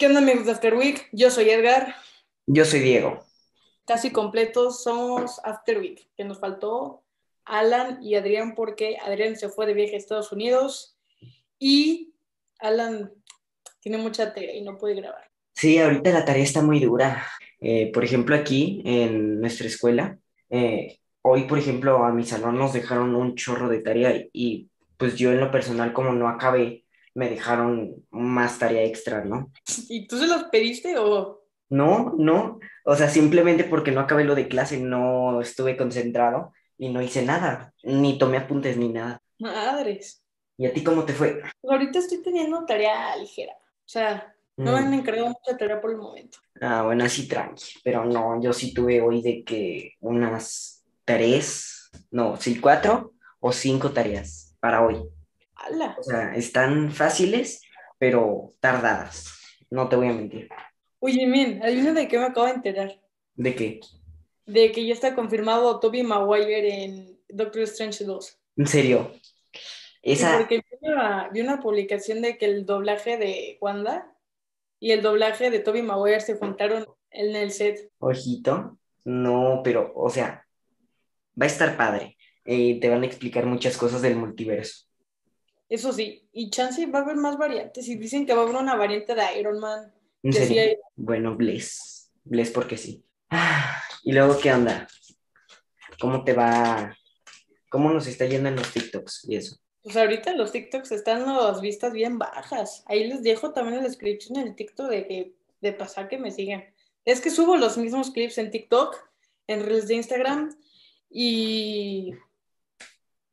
¿Qué onda amigos de After Week? Yo soy Edgar. Yo soy Diego. Casi completos somos After Week, que nos faltó Alan y Adrián porque Adrián se fue de viaje a Estados Unidos y Alan tiene mucha tarea y no puede grabar. Sí, ahorita la tarea está muy dura. Eh, por ejemplo, aquí en nuestra escuela, eh, hoy, por ejemplo, a mi salón nos dejaron un chorro de tarea y pues yo en lo personal, como no acabé, me dejaron más tarea extra, ¿no? ¿Y tú se los pediste o...? No, no, o sea, simplemente porque no acabé lo de clase, no estuve concentrado y no hice nada, ni tomé apuntes ni nada. Madres. ¿Y a ti cómo te fue? Pues ahorita estoy teniendo tarea ligera, o sea, no me han encargado mucha tarea por el momento. Ah, bueno, así tranqui, pero no, yo sí tuve hoy de que unas tres, no, sí, cuatro o cinco tareas para hoy. O sea, están fáciles, pero tardadas, no te voy a mentir. Oye, men, adivina de qué me acabo de enterar. ¿De qué? De que ya está confirmado Toby Maguire en Doctor Strange 2. ¿En serio? Esa, porque vi una, vi una publicación de que el doblaje de Wanda y el doblaje de Toby Maguire se juntaron en el set. ojito, no, pero, o sea, va a estar padre. Eh, te van a explicar muchas cosas del multiverso. Eso sí, y chance va a haber más variantes. Y dicen que va a haber una variante de Iron Man. ¿En sí serio? hay- Bueno, bless. Bless porque sí. Ah, y luego, ¿qué onda? ¿Cómo te va? ¿Cómo nos está yendo en los TikToks y eso? Pues ahorita los TikToks están las vistas bien bajas. Ahí les dejo también en la descripción el TikTok de que de pasar que me sigan. Es que subo los mismos clips en TikTok, en Reels de Instagram y,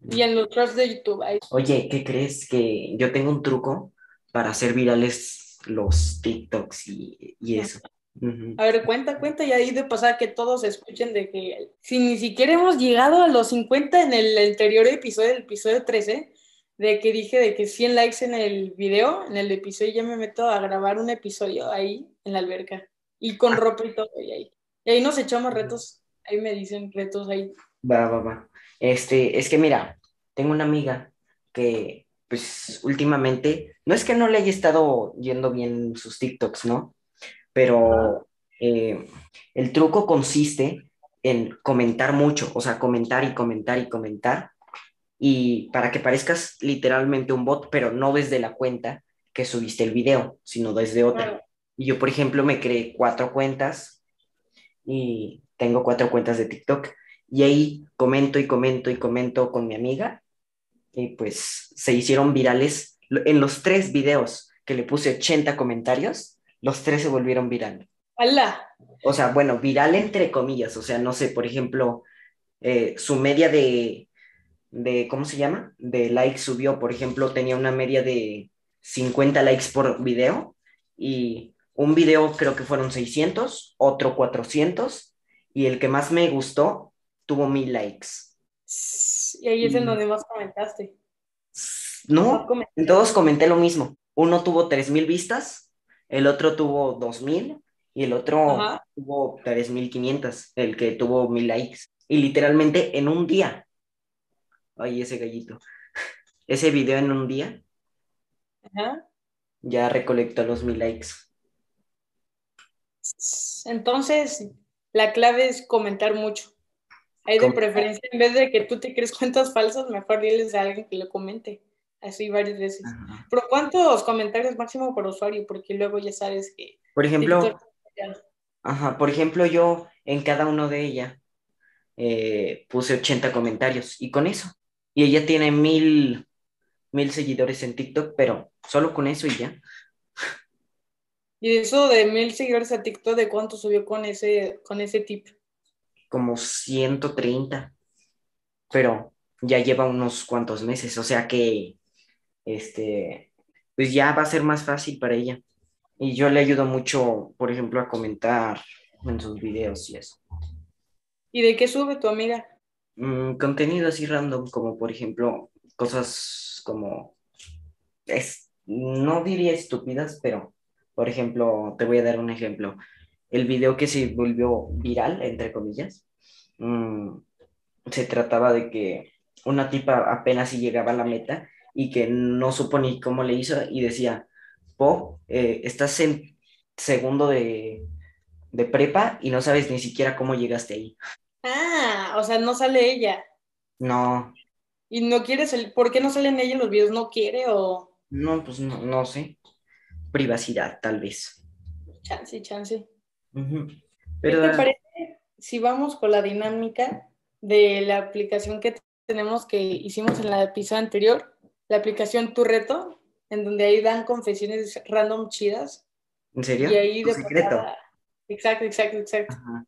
y en los tracks de YouTube. Ahí. Oye, ¿qué crees? Que yo tengo un truco para hacer virales los TikToks y, y eso. Ujú. A ver, cuenta, cuenta y ahí de pasar que todos escuchen de que si ni siquiera hemos llegado a los 50 en el anterior episodio, el episodio 13, de que dije de que 100 likes en el video, en el episodio ya me meto a grabar un episodio ahí en la alberca y con ropa y todo y ahí. Y ahí nos echamos retos, ahí me dicen retos ahí. Va, va, va. Este, es que mira, tengo una amiga que, pues, últimamente, no es que no le haya estado yendo bien sus TikToks, ¿no? Pero eh, el truco consiste en comentar mucho, o sea, comentar y comentar y comentar, y para que parezcas literalmente un bot, pero no desde la cuenta que subiste el video, sino desde otra. Y yo, por ejemplo, me creé cuatro cuentas y tengo cuatro cuentas de TikTok. Y ahí comento y comento y comento con mi amiga. Y pues se hicieron virales. En los tres videos que le puse 80 comentarios, los tres se volvieron viral. ¡Hala! O sea, bueno, viral entre comillas. O sea, no sé, por ejemplo, eh, su media de, de, ¿cómo se llama? De likes subió. Por ejemplo, tenía una media de 50 likes por video. Y un video creo que fueron 600, otro 400. Y el que más me gustó tuvo mil likes. Y ahí es en donde más comentaste. No, en todos comenté lo mismo. Uno tuvo 3000 vistas, el otro tuvo 2000 y el otro Ajá. tuvo 3500, el que tuvo mil likes. Y literalmente en un día. Ay, ese gallito. Ese video en un día Ajá. ya recolectó los mil likes. Entonces, la clave es comentar mucho. Hay de preferencia, en vez de que tú te crees cuentas falsas, mejor diles a alguien que lo comente. Así varias veces. Ajá. Pero ¿cuántos comentarios máximo por usuario? Porque luego ya sabes que Por ejemplo, TikTok- Ajá, por ejemplo, yo en cada uno de ella eh, puse 80 comentarios y con eso. Y ella tiene mil, mil seguidores en TikTok, pero solo con eso y ya. Y eso de mil seguidores a TikTok, ¿de cuánto subió con ese, con ese tip? Como 130, pero ya lleva unos cuantos meses, o sea que, este, pues ya va a ser más fácil para ella. Y yo le ayudo mucho, por ejemplo, a comentar en sus videos y eso. ¿Y de qué sube tu amiga? Mm, contenido así random, como por ejemplo, cosas como, es, no diría estúpidas, pero por ejemplo, te voy a dar un ejemplo. El video que se volvió viral, entre comillas, mm, se trataba de que una tipa apenas si llegaba a la meta y que no supo ni cómo le hizo y decía, Po, eh, estás en segundo de, de prepa y no sabes ni siquiera cómo llegaste ahí. Ah, o sea, no sale ella. No, ¿Y no quiere salir? ¿Por qué no salen ella en los videos? ¿No quiere o no, pues no, no sé. Privacidad, tal vez. chance, chance? ¿Qué Pero, te parece si vamos con la dinámica de la aplicación que tenemos que hicimos en la episodio anterior? La aplicación Tu Reto, en donde ahí dan confesiones random chidas. ¿en serio? Y ahí Tu de secreto. pasada- Exacto, exacto, exacto. Ajá.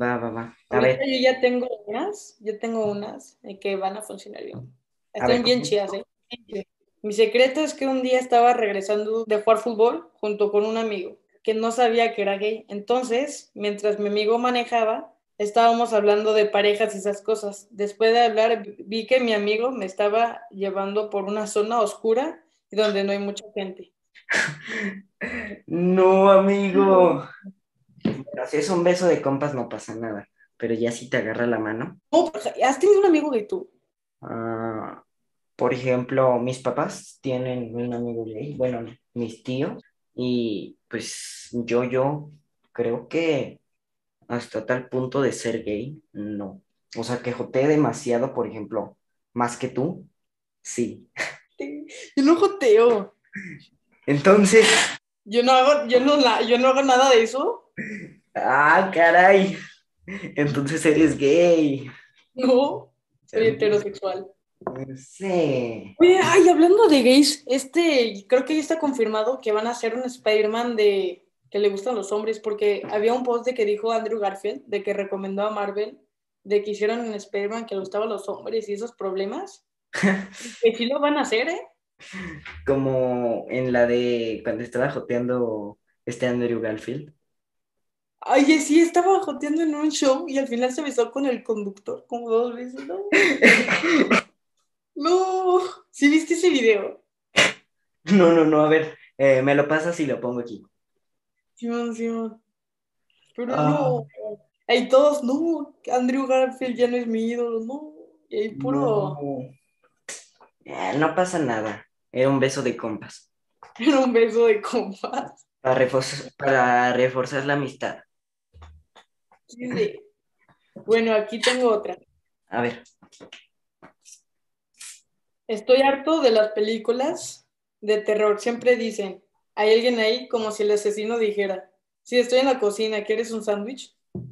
Va, va, va. A ver, yo ya tengo unas, yo tengo unas eh, que van a funcionar bien. Están ver, bien chidas, ¿eh? Mi secreto es que un día estaba regresando de jugar fútbol junto con un amigo que no sabía que era gay. Entonces, mientras mi amigo manejaba, estábamos hablando de parejas y esas cosas. Después de hablar, vi- que mi amigo me estaba llevando por una zona oscura y donde no hay mucha gente. no, amigo. Si es un beso de compas no pasa nada, pero ya si te agarra la mano. ¿has tenido un amigo gay tú? ah, por ejemplo, mis papás tienen un amigo gay, bueno, mis tíos, y pues yo, yo creo que hasta tal punto de ser gay, no. O sea, que joteé demasiado, por ejemplo, más que tú, sí. Yo no joteo. Entonces, Yo no hago, yo no, la- yo no hago nada de eso. ah, caray. Entonces eres gay. No, soy heterosexual. No sé. Oye, ay, hablando de gays, este, creo que ya está confirmado que van a hacer un Spider-Man de que le gustan los hombres, porque había un post de que dijo Andrew Garfield, de que recomendó a Marvel, de que hicieron un Spider-Man que le gustaban los hombres y esos problemas. Que sí lo van a hacer, ¿eh? Como en la de cuando estaba joteando este Andrew Garfield. Ay, sí, estaba joteando en un show y al final se besó con el conductor como dos veces, ¿no? No, ¿sí viste ese video? No, no, no, a ver, eh, me lo pasas y lo pongo aquí. Simón, Simón. Pero Ah. no. Ahí todos, no, Andrew Garfield ya no es mi ídolo, no. Y ahí puro, No. Eh, no pasa nada. Era un beso de compas. era un beso de compas. Para reforzar, para reforzar la amistad. Sí, sí. Bueno, aquí tengo otra. A ver, Estoy harto de las películas de terror. Siempre dicen, hay alguien ahí como si el asesino dijera, si estoy en la cocina, ¿quieres un sándwich?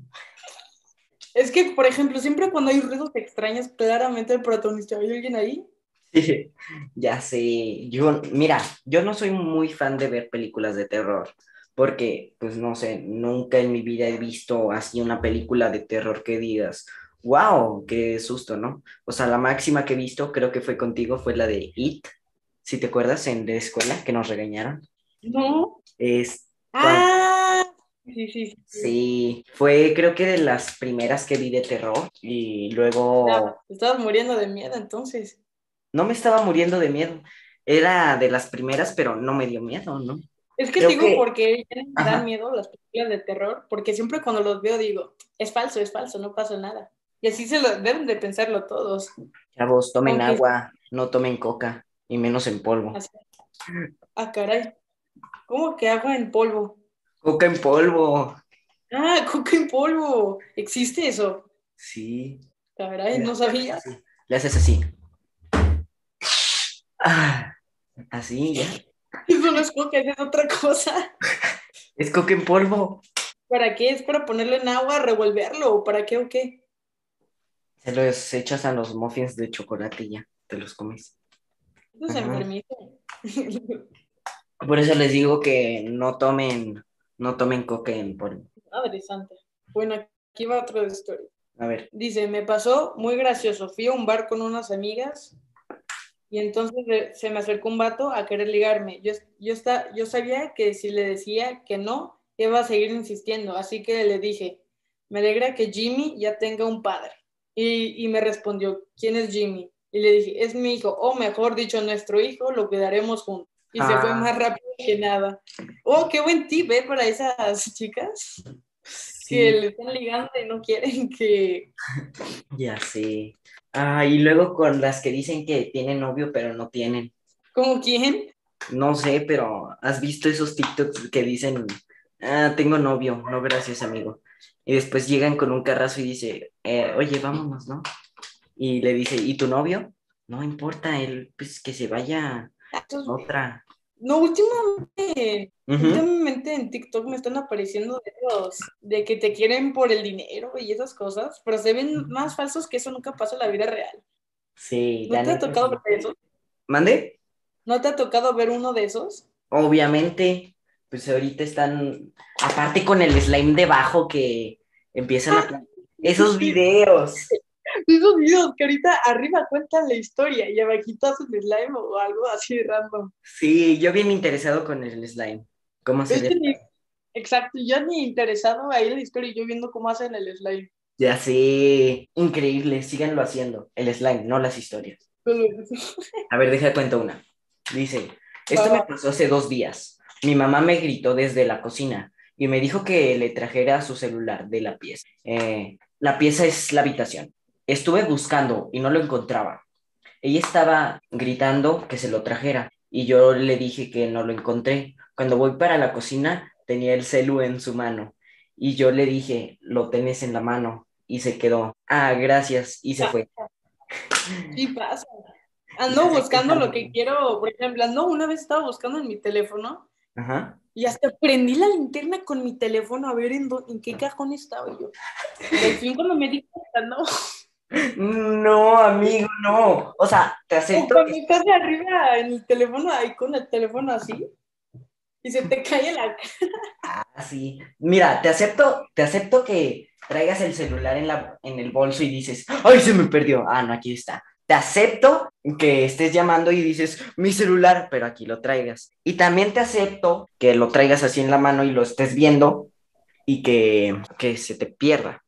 Es que, por ejemplo, siempre cuando hay ruidos extraños, claramente el protagonista, ¿hay alguien ahí? ya sé. Yo, mira, yo no soy muy fan de ver películas de terror. Porque, pues no sé, nunca en mi vida he visto así una película de terror que digas, wow, qué susto, ¿no? O sea, la máxima que he visto, creo que fue contigo, fue la de It, si te acuerdas, en de escuela, que nos regañaron. No. Es, Ah, sí, sí, sí. sí, fue creo que de las primeras que vi de terror y luego Estaba- Estabas muriendo de miedo entonces. no me estaba muriendo de miedo. Era de las primeras, pero no me dio miedo, ¿no? Es que Creo digo que- porque ya me Ajá. dan miedo las películas de terror, porque siempre cuando los veo digo, es falso, es falso, no pasa nada. Y así se lo deben de pensarlo todos. Chavos, tomen Aunque- agua, no tomen coca, y menos en polvo. Así. Ah, caray. ¿Cómo que agua en polvo? Coca en polvo. Ah, coca en polvo. ¿Existe eso? Sí. Caray, no sabía. Le haces así. Ah, así, ya. Eso no es coca, es otra cosa. Es coca en polvo. ¿Para qué? ¿Es para ponerlo en agua, revolverlo o para qué o qué? Se los echas a los muffins de chocolate y ya, te los comes. Ajá. enfermito. Por eso les digo que no tomen, no tomen coca en polvo. Madre santa. Bueno, aquí va otra historia. A ver. Dice, me pasó muy gracioso. Fui a un bar con unas amigas y entonces se me acercó un vato a querer ligarme. Yo, yo, está, yo sabía que si le decía que no, iba a seguir insistiendo. Así que le dije, me alegra que Jimmy ya tenga un padre. Y, y me respondió, ¿quién es Jimmy? Y le dije, es mi hijo, o mejor dicho, nuestro hijo, lo cuidaremos juntos. Y se fue Ah. más rápido que nada. Oh, qué buen tip, ¿eh? Para esas chicas que le están ligando y no quieren que... Ya sé. Ah, y luego con las que dicen que tienen novio, pero no tienen. ¿Cómo quién? No sé, pero ¿has visto esos TikToks que dicen, ah, tengo novio, no gracias, amigo. Y después llegan con un carrazo y dice, eh, oye, vámonos, ¿no? Y le dice, ¿y tu novio? No importa, él, pues que se vaya otra. No, últimamente, últimamente en TikTok me están apareciendo de los de que te quieren por el dinero y esas cosas, pero se ven más falsos que eso nunca pasa en la vida real. Sí, ¿No te ha tocado ver eso? ¿Mande? ¿No te ha tocado ver uno de esos? Obviamente, pues ahorita están, aparte con el slime debajo que empiezan a... Esos videos. Esos videos que ahorita arriba cuentan la historia y abajito hacen slime o algo así random. Sí, yo bien interesado con el slime. ¿Cómo se ve? Exacto, yo ni interesado ahí en la historia y yo viendo cómo hacen el slime. Ya sé, increíble, síganlo haciendo, el slime, no las historias. A ver, deja cuento una. Dice, esto me pasó hace dos días. Mi mamá me gritó desde la cocina y me dijo que le trajera su celular de la pieza. Eh, la pieza es la habitación. Estuve buscando y no lo encontraba. Ella estaba gritando que se lo trajera y yo le dije que no lo encontré. Cuando voy para la cocina tenía el celu en su mano y yo le dije, lo tenés en la mano y se quedó. Ah, gracias y se fue. Sí pasa. Ando buscando lo que quiero, por ejemplo, no, una vez estaba buscando en mi teléfono Ajá. y hasta prendí la linterna con mi teléfono a ver en, en qué cajón estaba yo. Al fin cuando me di cuenta, no. No, amigo, no. O sea, te acepto. Cuando estás de arriba en el teléfono, ahí con el teléfono así, y se te cae la cara. Ah, sí. Mira, te acepto, te acepto que traigas el celular en, la, en el bolso y dices, ¡ay, se me perdió! Ah, no, aquí está. Te acepto que estés llamando y dices, mi celular, pero aquí lo traigas. Y también te acepto que lo traigas así en la mano y lo estés viendo y que, que se te pierda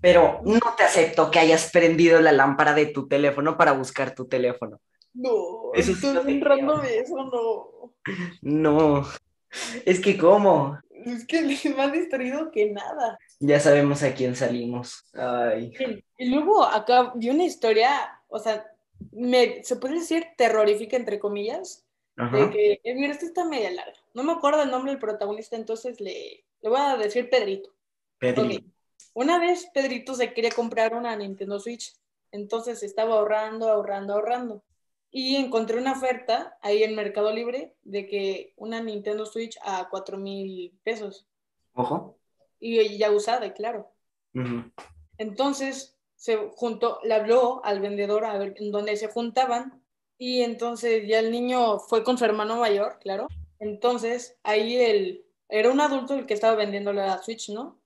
pero no te acepto que hayas prendido la lámpara de tu teléfono para buscar tu teléfono. No, eso estoy no eso, no. No, es que ¿cómo? Es que más distraído que nada. Ya sabemos a quién salimos. Ay. Y luego acá vi una historia, o sea, me, se puede decir terrorífica, entre comillas, de que, eh, mira, esta está media larga. No me acuerdo el nombre del protagonista, entonces le, le voy a decir Pedrito. Pedrito. Una vez Pedrito se quería comprar una Nintendo Switch, entonces estaba ahorrando, ahorrando, ahorrando. Y encontré una oferta ahí en Mercado Libre de que una Nintendo Switch a 4 mil pesos. Ojo. Y ya usada, claro. Entonces se juntó, le habló al vendedor a ver en dónde se juntaban. Y entonces ya el niño fue con su hermano mayor, claro. Entonces ahí él era un adulto el que estaba vendiendo la Switch, ¿no?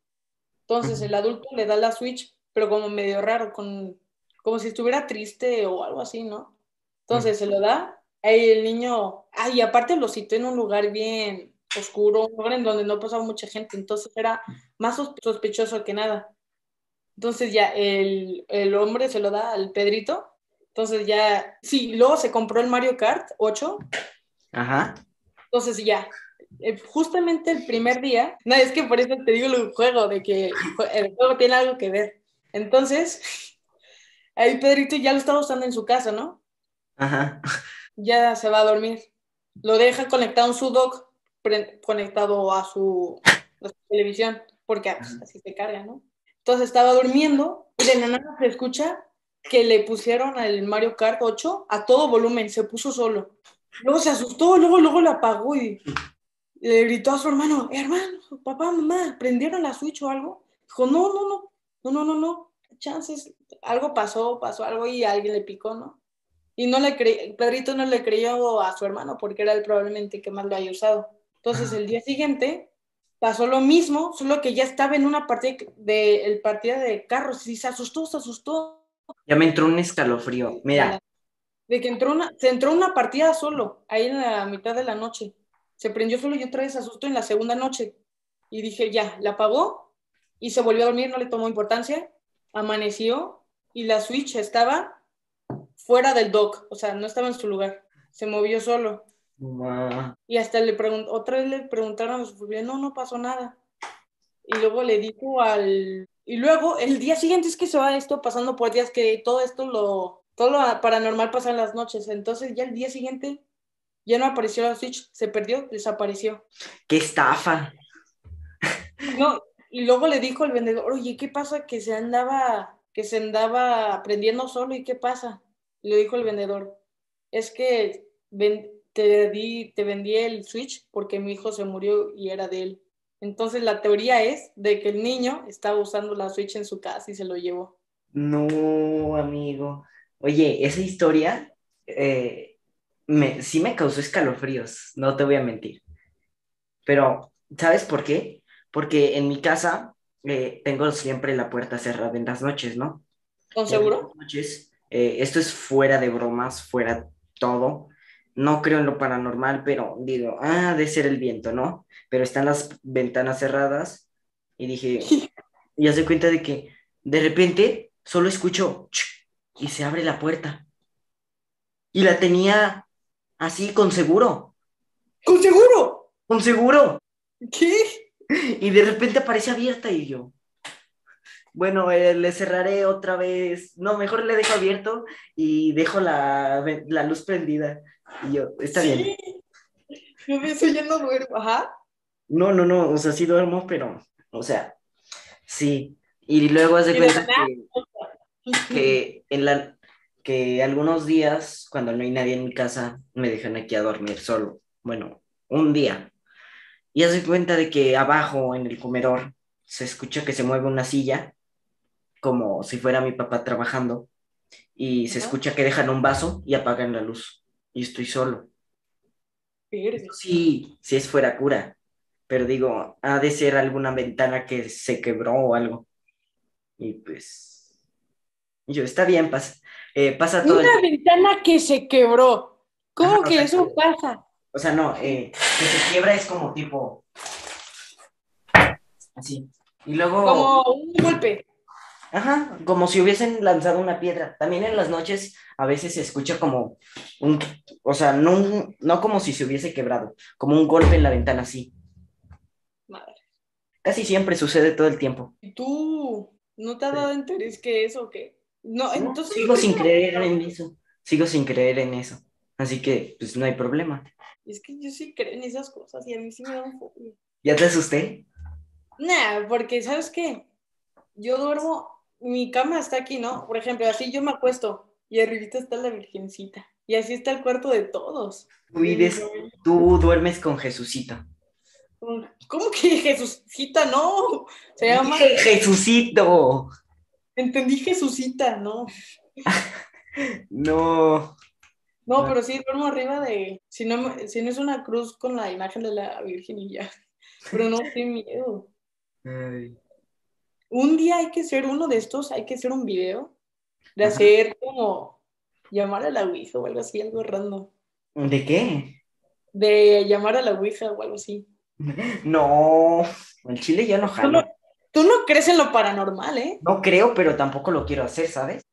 Entonces el adulto le da la Switch, pero como medio raro, con, como si estuviera triste o algo así, ¿no? Entonces se lo da, ahí el niño, ay, aparte lo citó en un lugar bien oscuro, un lugar en donde no pasaba mucha gente, entonces era más sospechoso que nada. Entonces ya el, el hombre se lo da al Pedrito, entonces ya, sí, luego se compró el Mario Kart 8. Ajá. Entonces ya, eh, justamente el primer día, no, es que por eso te digo el juego, de que el juego tiene algo que ver. Entonces, ahí Pedrito ya lo estaba usando en su casa, ¿no? Ajá. Ya se va a dormir. Lo deja conectado en su dock, conectado a su, televisión, porque pues, así se carga, ¿no? Entonces estaba durmiendo y de la nada se escucha que le pusieron al Mario Kart 8 a todo volumen, se puso solo. Luego se asustó, luego, luego lo apagó y le gritó a su hermano, hermano, papá, mamá, ¿prendieron la Switch o algo? Dijo, no, no, no, no, no, no, no, chances, algo pasó, pasó algo y alguien le picó, ¿no? Y no le cre Pedrito no le creyó a su hermano porque era el probablemente que más lo haya usado. Entonces el día siguiente pasó lo mismo, solo que ya estaba en una partida de, el partida de carros y se asustó, se asustó. Ya me entró un escalofrío, mira. De que entró una, se entró una partida solo, ahí en la mitad de la noche se prendió solo y otra vez asustó en la segunda noche. Y dije, ya, la apagó y se volvió a dormir, no le tomó importancia. Amaneció y la Switch estaba fuera del dock, o sea, no estaba en su lugar. Se movió solo. Y hasta le preguntó, otra vez le preguntaron a su familia, no, no pasó nada. Y luego le dijo al... Y luego, el día siguiente es que se va esto pasando por días que todo esto lo... Todo lo paranormal pasa en las noches. Entonces ya el día siguiente ya no apareció la Switch, se perdió, desapareció. ¡Qué estafa! No, y luego le dijo el vendedor, oye, ¿qué pasa que se andaba, que se andaba aprendiendo solo y qué pasa? Y le dijo el vendedor, es que te, di, te vendí el Switch porque mi hijo se murió y era de él. Entonces la teoría es de que el niño estaba usando la Switch en su casa y se lo llevó. No, amigo. Oye, esa historia eh, me, sí me causó escalofríos, no te voy a mentir. Pero, ¿sabes por qué? Porque en mi casa eh, tengo siempre la puerta cerrada en las noches, ¿no? ¿Con seguro? noches, eh, esto es fuera de bromas, fuera todo. No creo en lo paranormal, pero digo, ah, de ser el viento, ¿no? Pero están las ventanas cerradas y dije, y hace cuenta de que de repente solo escucho y se abre la puerta. Y la tenía así, con seguro. ¿Con seguro? Con seguro. ¿Qué? Y de repente aparece abierta y yo. Bueno, eh, le cerraré otra vez. No, mejor le dejo abierto y dejo la, luz prendida. Y yo, está bien. Eso ya no duermo, ajá. No, no, no, o sea, sí duermo, pero, o sea, sí. Y luego hace cuenta que, en la, que algunos días, cuando no hay nadie en mi casa, me dejan aquí a dormir solo. Bueno, un día. Y hace cuenta de que abajo en el comedor se escucha que se mueve una silla, como si fuera mi papá trabajando, y se escucha que dejan un vaso y apagan la luz. Y estoy solo. Sí, si es fuera cura, pero digo, ha de ser alguna ventana que se quebró o algo. Y pues, yo, está bien, pasa, eh, pasa todo. Una ventana que se quebró. ¿Cómo que eso pasa? O sea, no, eh, que se quiebra es como tipo. Así. Y luego. Como un golpe. Ajá, como si hubiesen lanzado una piedra. También en las noches a veces se escucha como un, o sea, no, no como si se hubiese quebrado, como un golpe en la ventana así. Madre. Casi siempre sucede todo el tiempo. ¿Y tú no te has dado interés que eso o qué? No, entonces... Sigo sin creer en eso, sigo sin creer en eso. Así que, pues no hay problema. Es que yo sí creo en esas cosas y a mí sí me da un poco. ¿Ya te asusté? Nah, porque ¿sabes qué? Yo duermo, mi cama está aquí, ¿no? Por ejemplo, así yo me acuesto y arribita está la virgencita. Y así está el cuarto de todos. Tú, tú duermes con Jesucito. ¿Cómo que Jesucita? No, se llama... Jesucito. Entendí Jesucita, no. no. No, pero sí duermo arriba de. Si no, si no es una cruz con la imagen de la Virgen y ya. Pero no, qué miedo. Un día hay que hacer uno de estos, hay que hacer un video de hacer como llamar a la Ouija o algo así, algo random. ¿De qué? De llamar a la Ouija o algo así. No, el chile ya no jalo. Tú no, crees en lo paranormal, ¿eh? No creo, pero tampoco lo quiero hacer, ¿sabes?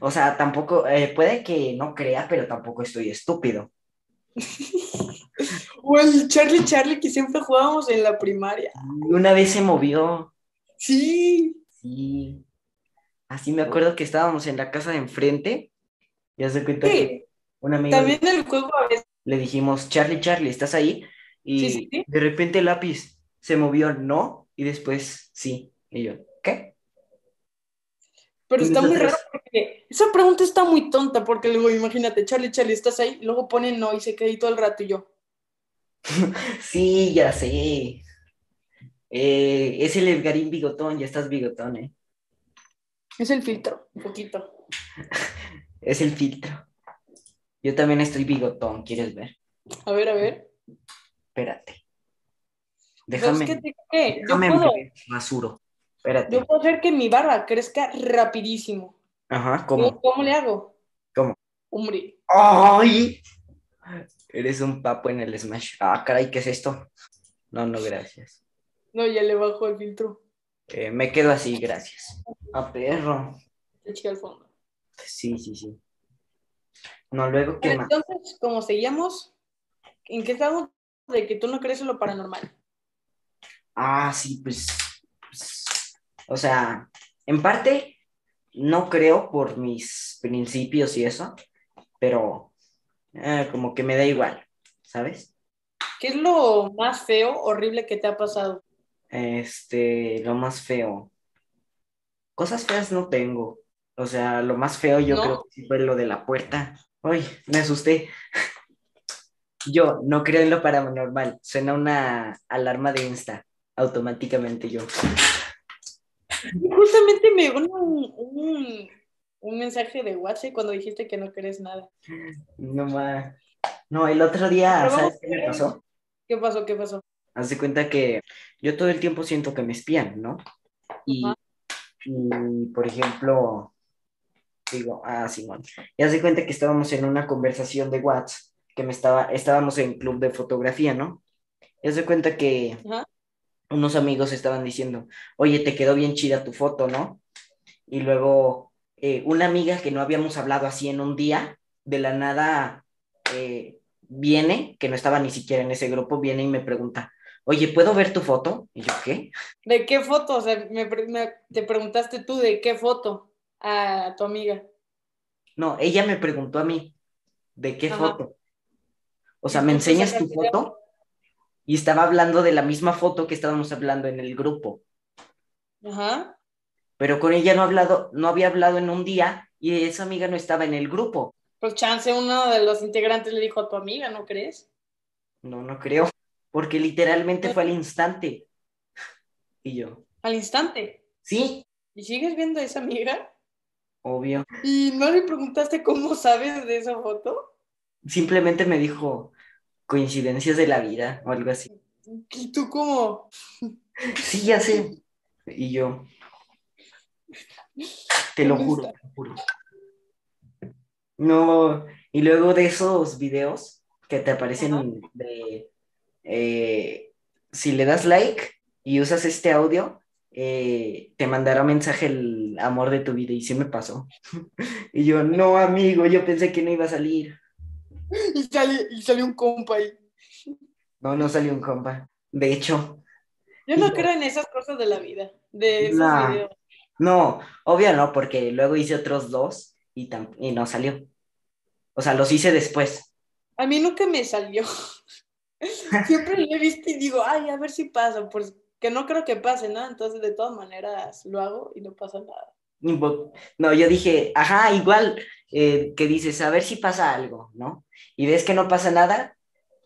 O sea, tampoco, eh, puede que no crea, pero tampoco estoy estúpido. o el Charlie Charlie que siempre jugábamos en la primaria. Una vez se movió. Sí. Sí. Así me acuerdo que estábamos en la casa de enfrente. Ya se cuenta que una amiga. También el juego a veces. Le dijimos, Charlie, Charlie, ¿estás ahí? Y de repente el lápiz se movió, no, y después sí. Y yo, ¿qué? Pero está muy raro porque esa pregunta está muy tonta porque luego imagínate, Charlie, Charlie, estás ahí, luego pone no y se queda ahí todo el rato y yo. sí, ya sé. Eh, es el Edgarín bigotón, ya estás bigotón, ¿eh? Es el filtro, un poquito. es el filtro. Yo también estoy bigotón, ¿quieres ver? A ver, a ver. Espérate. Déjame. ¿qué? Déjame puedo... rasuro. Yo puedo hacer que mi barba crezca rapidísimo. Ajá, ¿cómo? ¿Cómo le hago? ¿Cómo? Hombre. ¡Ay! Eres un papo en el Smash. Ah, caray, ¿qué es esto? No, no, gracias. No, ya le bajo el filtro. Eh, me quedo así, gracias. A perro. Eché al fondo. Sí, sí, sí. No, luego, ¿qué más? Entonces, como seguíamos, ¿en qué estamos de que tú no crees en lo paranormal? Ah, sí, pues o sea, en parte no creo por mis principios y eso, pero eh, como que me da igual, ¿sabes? ¿Qué es lo más feo, horrible que te ha pasado? Este, lo más feo. Cosas feas no tengo. O sea, lo más feo yo ¿No? creo que sí fue lo de la puerta. Ay, me asusté. Yo no creo en lo paranormal. Suena una alarma de Insta automáticamente yo. Justamente me un, un, un mensaje de WhatsApp cuando dijiste que no querés nada. No más. No, el otro día, ¿sabes qué me pasó? ¿Qué pasó? ¿Qué pasó? Haz de cuenta que yo todo el tiempo siento que me espían, ¿no? Y, por ejemplo, digo, ah, Simón, y haz de cuenta que estábamos en una conversación de WhatsApp, que me estaba, estábamos en club de fotografía, ¿no? Y haz de cuenta que unos amigos estaban diciendo, oye, te quedó bien chida tu foto, ¿no? Y luego eh, una amiga que no habíamos hablado así en un día, de la nada eh, viene, que no estaba ni siquiera en ese grupo, viene y me pregunta, oye, ¿puedo ver tu foto? Y yo, ¿qué? ¿De qué foto? O sea, me, te preguntaste tú de qué foto a tu amiga. No, ella me preguntó a mí, ¿de qué Ajá. foto? O sea, ¿me enseñas tu foto? Y estaba hablando de la misma foto que estábamos hablando en el grupo, Ajá. pero con ella no, hablado, no había hablado en un día y esa amiga no estaba en el grupo. Pues chance uno de los integrantes le dijo a tu amiga, ¿no crees? No, no creo, porque literalmente fue al instante. Y yo, Al instante. sí, ¿Y sigues viendo a esa amiga? obvio. ¿Y no le preguntaste cómo sabes de esa foto? Simplemente me dijo coincidencias de la vida o algo así. ¿Y tú cómo? Sí, ya sé. Y yo, te lo ¿Dónde juro, te lo juro. No, y luego de esos videos que te aparecen Ajá. de, eh, si le das like y usas este audio, eh, te mandará mensaje el amor de tu vida y sí me pasó. Y yo, no, amigo, yo pensé que no iba a salir. Y sale, y sale un compa ahí. No, no salió un compa. De hecho, Yo no Y creo en esas cosas de la vida, de esos Nah. videos. no, obvio no, porque luego hice otros dos y, y no salió. O sea, los hice después. A mí nunca me salió. Siempre lo he visto y digo, ay, a ver si pasa, pues que no creo que pase, ¿no? Entonces, de todas maneras, lo hago y no pasa nada. No, yo dije, ajá, igual, eh, que dices, a ver si pasa algo, ¿no? Y ves que no pasa nada,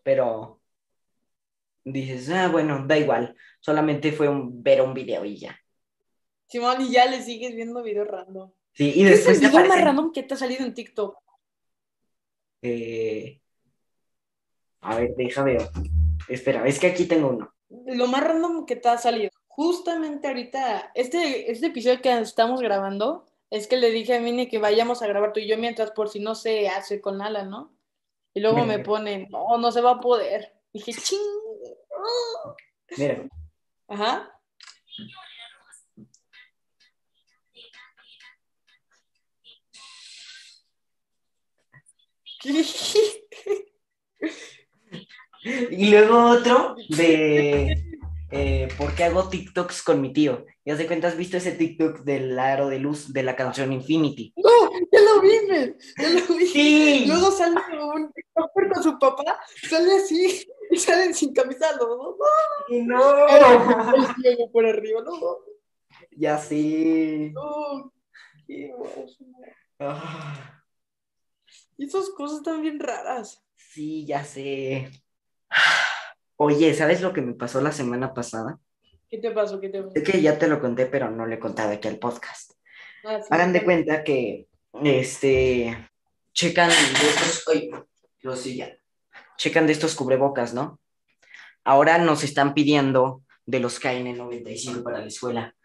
pero dices, ah, bueno, da igual, solamente fue un, ver un video y ya. Simón, y ya le sigues viendo videos random. Sí, y ¿Qué es el después video más random que te ha salido en TikTok? eh, a ver, deja ver. Espera, es que aquí tengo uno. Lo más random que te ha salido. Justamente ahorita, este, este episodio que estamos grabando, es que le dije a Mini que vayamos a grabar tú y yo mientras por si no se hace con Alan, ¿no? Y luego me ponen, no, no se va a poder. Dije, ching. Mira, Ajá. ¿Qué dijiste? Y luego otro de eh, ¿por qué hago TikToks con mi tío? Ya se cuenta, ¿has visto ese TikTok del aro de luz de la canción Infinity? No, ya lo vi, men, ya lo vi. Sí. Luego sale un TikToker con su papá, sale así y salen sin camisa los dos. No. El ciego por arriba, no, Ya sí. no. Qué. Ah, Y esas cosas están bien raras. sí, ya sé. Oye, ¿sabes lo que me pasó la semana pasada? ¿Qué te pasó? ¿Qué te pasó? Sé que ya te lo conté, pero no le he contado aquí al podcast. Ah, sí, Hagan de cuéntame. cuenta que, este, checan de estos, ay, lo ya. Checan de estos cubrebocas, ¿no? Ahora nos están pidiendo de los KN95 para la escuela.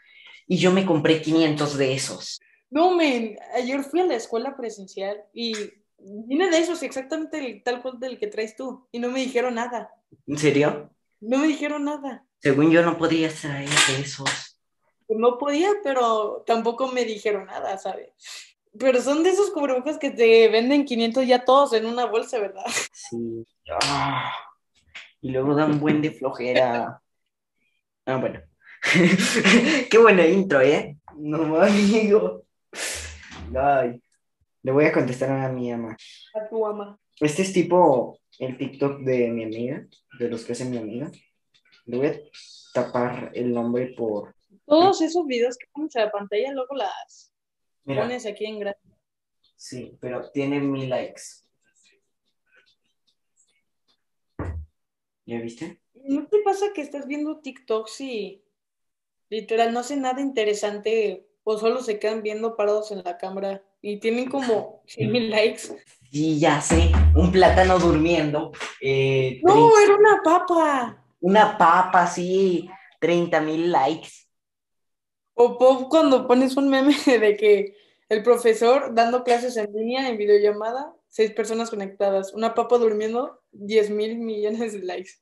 Y yo me compré 500 de esos. No, men, ayer fui a la escuela presencial y vine de esos exactamente el, tal cual del que traes tú y no me dijeron nada. ¿En serio? No me dijeron nada. Según yo no podría traer de esos. No podía, pero tampoco me dijeron nada, ¿sabes? Pero son de esos cubrebocas que te venden 500 ya todos en una bolsa, ¿verdad? Sí. Ah, y luego da un buen de flojera. Ah, bueno. Qué buena intro, ¿eh? No, amigo. Ay. Le voy a contestar a mi ama. A tu ama. Este es tipo el TikTok de mi amiga, de los que hace mi amiga. Le voy a tapar el nombre por... Todos esos videos que pones a la pantalla, luego las Mira, pones aquí en grande. sí, pero tiene mil likes. ¿Ya viste? ¿No te pasa que estás viendo TikToks y literal no hacen nada interesante o solo se quedan viendo parados en la cámara y tienen como 100 mil likes? Sí, ya sé. Un plátano durmiendo. eh, No, era una papa. Una papa, sí. 30 mil likes. O pop cuando pones un meme de que el profesor dando clases en línea en videollamada, seis personas conectadas, una papa durmiendo, 10 mil millones de likes.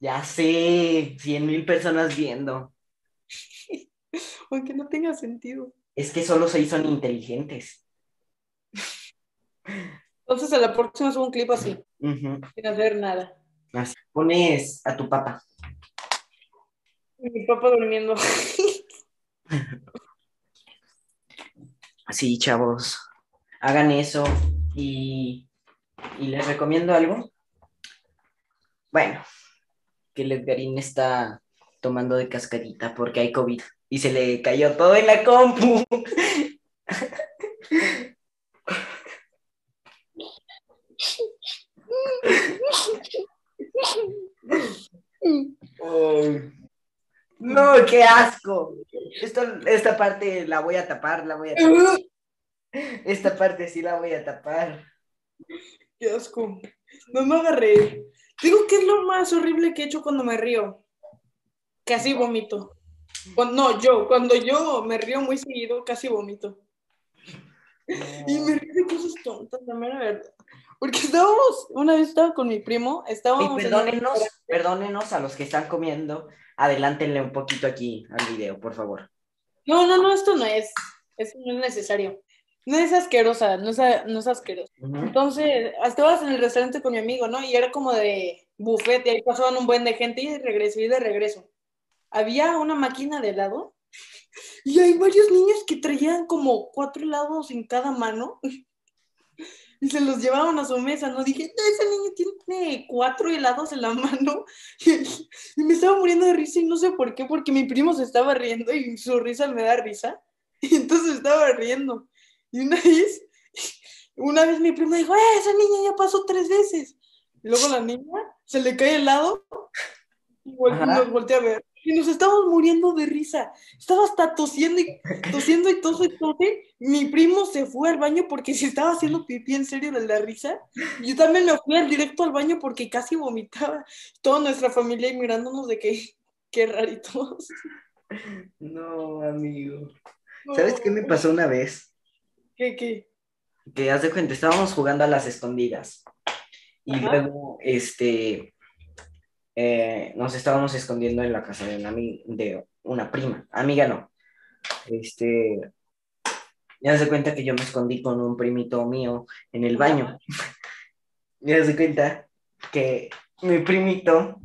Ya sé. 100 mil personas viendo. Aunque no tenga sentido. Es que solo seis son inteligentes. Entonces a la próxima subo un clip así, sin hacer nada. Así. Pones a tu papá. Mi papa durmiendo. Sí, chavos. Hagan eso. Y, y les recomiendo algo. Bueno, que el Edgarín está tomando de cascarita porque hay COVID y se le cayó todo en la compu. No, qué asco. Esto, esta parte la voy a tapar, la voy a tapar. Esta parte sí la voy a tapar. Qué asco. No me haga reír. Digo que es lo más horrible que he hecho cuando me río. Casi vomito. Cuando- no, yo, cuando yo me río muy seguido, casi vomito. Y me río de cosas tontas, la mera verdad. Porque estábamos, una vez estaba con mi primo, estábamos un perdónenos, perdónenos a los que están comiendo. Adelántenle un poquito aquí al video, por favor. No, no, no, esto no es. Esto no es necesario. No es asquerosa, no es, no es asquerosa. Entonces, estabas en el restaurante con mi amigo, ¿no? Y era como de buffet, y ahí pasaban un buen de gente y de regreso, y de regreso. Había una máquina de helado y hay varios niños que traían como cuatro helados en cada mano y se los llevaban a su mesa, ¿no? Dije, "No, ese niño tiene cuatro helados en la mano y, me estaba muriendo de risa y no sé por qué, porque mi primo se estaba riendo y su risa me da risa y entonces estaba riendo. Y una vez, una vez mi primo dijo, ¡eh, esa niña ya pasó tres veces! Y luego la niña se le cae el helado y vol- Ajá. nos voltea a ver. Y nos estábamos muriendo de risa. Estaba hasta tosiendo y tosiendo y tose y tose. Mi primo se fue al baño porque se estaba haciendo pipí en serio de la risa. Y yo también me fui al directo al baño porque casi vomitaba. Toda nuestra familia ahí mirándonos de que, qué raritos. No, amigo. ¿Sabes qué me pasó una vez? ¿Qué, qué? Que haz de cuenta, estábamos jugando a las escondidas. Y Ajá. luego, este, eh, nos estábamos escondiendo en la casa de una, de una prima. Amiga no. Este, ya se cuenta que yo me escondí con un primito mío en el baño. Ya se cuenta que mi primito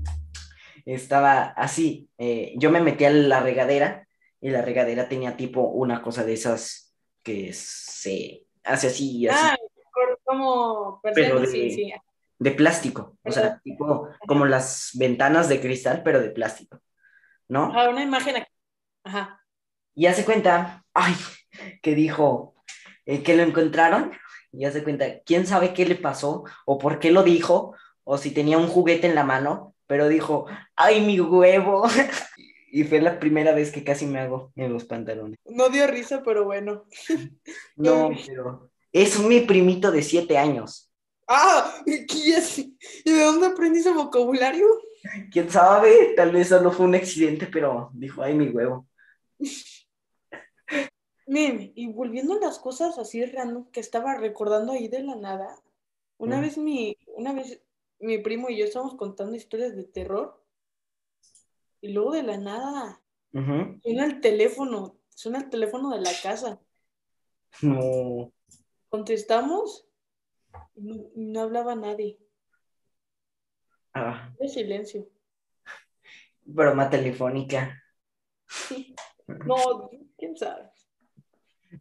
estaba así. eh, yo me metí a la regadera y la regadera tenía tipo una cosa de esas que se hace así y así, Ah, como Pero de- sí, sí. De plástico. O sea, tipo como las ventanas de cristal, pero de plástico. ¿No? Ajá, una imagen aquí. Ajá. Y hace cuenta, ay, que dijo eh, que lo encontraron. Y hace cuenta, quién sabe qué le pasó o por qué lo dijo, o si tenía un juguete en la mano, pero dijo, ay, mi huevo. Y fue la primera vez que casi me hago en los pantalones. No dio risa, pero bueno. No, pero es mi primito de siete años. Ah. ¿Y de dónde aprendí ese vocabulario? Quién sabe, tal vez solo fue un accidente, pero dijo, ay, mi huevo. Miren, y volviendo a las cosas así random que estaba recordando ahí de la nada, una Mm. vez mi, una vez mi primo y yo estábamos contando historias de terror y luego de la nada suena el teléfono, suena el teléfono de la casa. No. Contestamos no, hablaba nadie. Ah, De silencio. broma telefónica. No, quién sabe.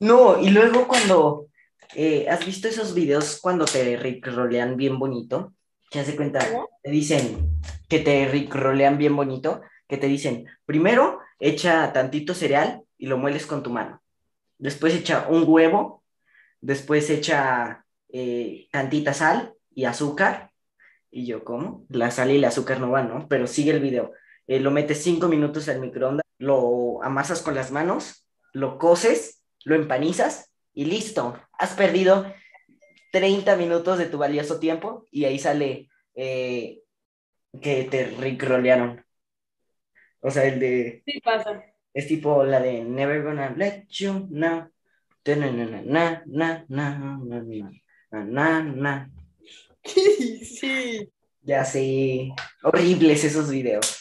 No, y luego cuando eh, has visto esos videos cuando te rolean bien bonito, que hace cuenta, ¿Cómo? te dicen que te rolean bien bonito, que te dicen, primero echa tantito cereal y lo mueles con tu mano. Después echa un huevo, después echa eh, tantita sal y azúcar. Y yo, ¿cómo? La sal y el azúcar no van, ¿no? Pero sigue el video. Eh, lo metes cinco minutos al microondas, lo amasas con las manos, lo coces, lo empanizas y listo. Has perdido 30 minutos de tu valioso tiempo y ahí sale eh, que te ricrolearon. O sea, el de... Sí, pasa. Es tipo la de Never Gonna Let You Know. Na, na, na, na, na, na, na. Sí. Ya sé. Horribles esos videos.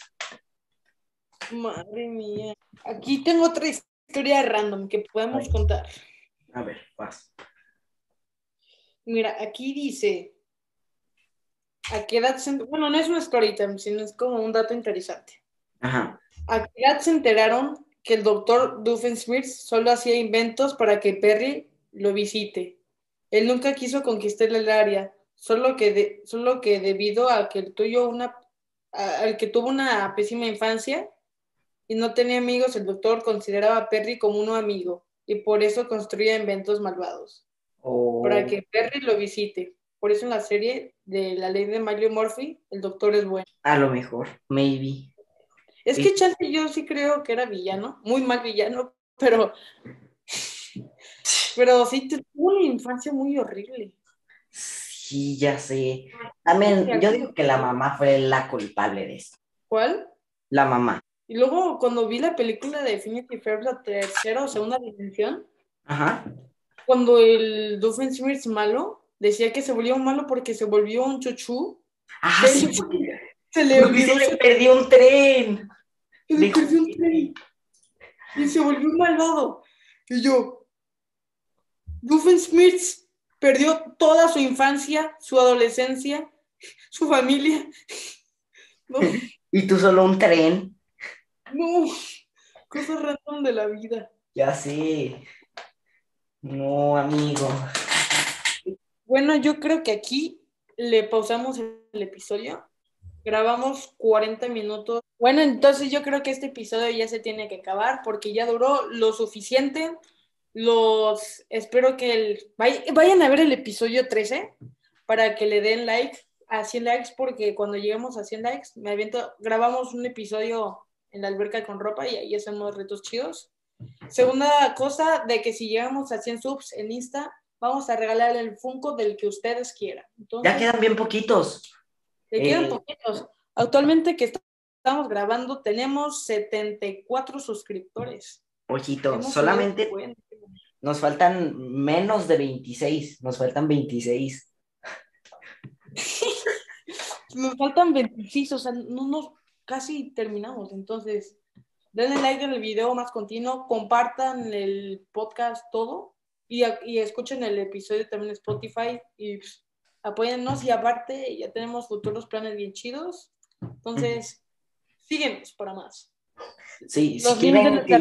Madre mía. Aquí tengo otra historia random que podemos contar. A ver, vas. Mira, aquí dice. ¿A qué edad se... Bueno, no es una story time, sino es como un dato interesante. Ajá. ¿A qué edad se enteraron que el doctor Doofenshmirtz solo hacía inventos para que Perry lo visite? Él nunca quiso conquistar el área, solo que, de- solo que debido a que el tuyo una, a- al que tuvo una pésima infancia y no tenía amigos, el doctor consideraba a Perry como un amigo y por eso construía inventos malvados O... para que Perry lo visite. Por eso en la serie de la ley de Mario Murphy, el doctor es bueno. A lo mejor, maybe. Es que Chance yo sí creo que era villano, muy mal villano, pero pero sí tuvo una infancia muy horrible. Sí, ya sé. También, yo digo que la mamá fue la culpable de esto. ¿Cuál? La mamá. Y luego cuando vi la película de Infinity Fair, la tercera o segunda dimensión, Ajá. cuando el Doofenshmirtz malo decía que se volvió malo porque se volvió un chuchú, Ah, Sí, se le olvidó se le perdió un tren. le dijo- perdió un tren y se volvió un malvado. Y yo, Doofenshmirtz perdió toda su infancia, su adolescencia, su familia. No, Y tú solo un tren. no, cosas random de la vida. Ya sé. No, amigo. Bueno, yo creo que aquí le pausamos el episodio. Grabamos 40 minutos. Bueno, entonces yo creo que este episodio ya se tiene que acabar porque ya duró lo suficiente. Los espero que el vay- vayan a ver el episodio 13 para que le den like a 100 likes porque cuando lleguemos a 100 likes me aviento grabamos un episodio en la alberca con ropa y ahí hacemos retos chidos. Segunda cosa de que si llegamos a 100 subs en Insta vamos a regalar el Funko del que ustedes quieran. Entonces, Ya quedan bien poquitos. quedan eh, poquitos. Actualmente que estamos grabando tenemos 74 suscriptores. Ojito, solamente nos faltan menos de 26. Nos faltan 26. Nos faltan 26, o sea, no nos casi terminamos. Entonces, denle like en el video más continuo, compartan el podcast todo y, y escuchen el episodio también en Spotify y pues, apóyennos y aparte ya tenemos futuros planes bien chidos. Entonces, síguenos para más. Sí, si Los quieren que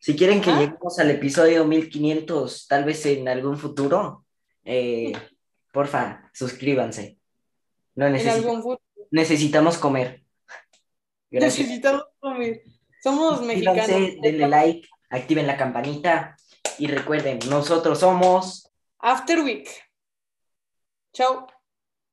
si quieren que lleguemos al episodio 1500, tal vez en algún futuro, eh, porfa, suscríbanse. No necesitamos, necesitamos comer. Gracias. Necesitamos comer. Somos mexicanos. Denle like, activen la campanita y recuerden, nosotros somos After Week. Chao.